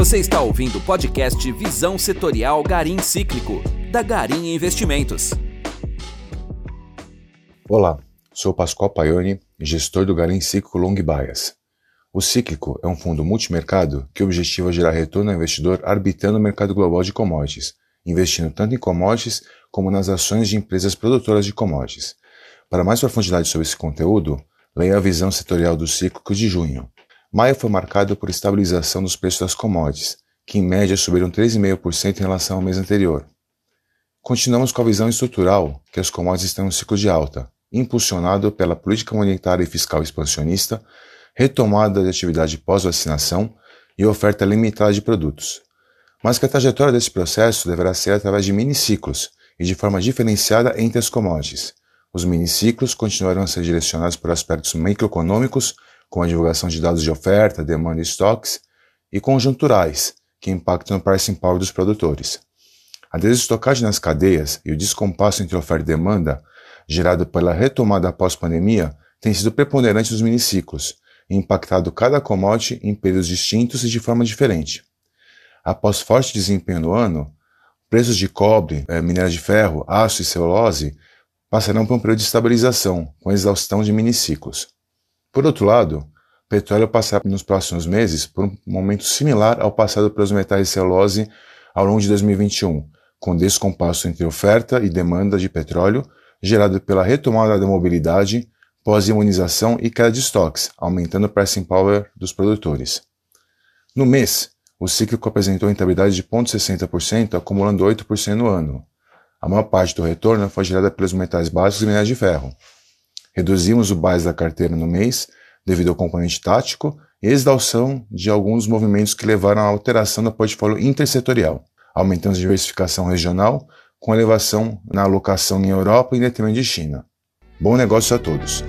Você está ouvindo o podcast Visão Setorial Garim Cíclico, da Garim Investimentos. Olá, sou Pascoal Paioni, gestor do Garim Cíclico Long Bias. O Cíclico é um fundo multimercado que objetiva gerar retorno ao investidor arbitrando o mercado global de commodities, investindo tanto em commodities como nas ações de empresas produtoras de commodities. Para mais profundidade sobre esse conteúdo, leia a visão setorial do Cíclico de junho. Maio foi marcado por estabilização dos preços das commodities, que em média subiram 3,5% em relação ao mês anterior. Continuamos com a visão estrutural que as commodities estão em um ciclo de alta, impulsionado pela política monetária e fiscal expansionista, retomada de atividade pós-vacinação e oferta limitada de produtos. Mas que a trajetória desse processo deverá ser através de miniciclos e de forma diferenciada entre as commodities. Os miniciclos continuarão a ser direcionados por aspectos macroeconômicos com a divulgação de dados de oferta, demanda e estoques, e conjunturais, que impactam no pricing power dos produtores. A desestocagem nas cadeias e o descompasso entre oferta e demanda, gerado pela retomada após pandemia, tem sido preponderante nos miniciclos, e impactado cada commodity em períodos distintos e de forma diferente. Após forte desempenho no ano, preços de cobre, eh, minério de ferro, aço e celulose passarão por um período de estabilização, com exaustão de miniciclos. Por outro lado, o petróleo passará nos próximos meses por um momento similar ao passado pelos metais de celulose ao longo de 2021, com descompasso entre oferta e demanda de petróleo gerado pela retomada da mobilidade, pós-imunização e queda de estoques, aumentando o pricing power dos produtores. No mês, o cíclico apresentou rentabilidade de 0,60%, acumulando 8% no ano. A maior parte do retorno foi gerada pelos metais básicos e minério de ferro, Reduzimos o base da carteira no mês devido ao componente tático e exaustão de alguns movimentos que levaram à alteração do portfólio intersetorial. Aumentamos a diversificação regional com elevação na alocação em Europa e em detrimento de China. Bom negócio a todos!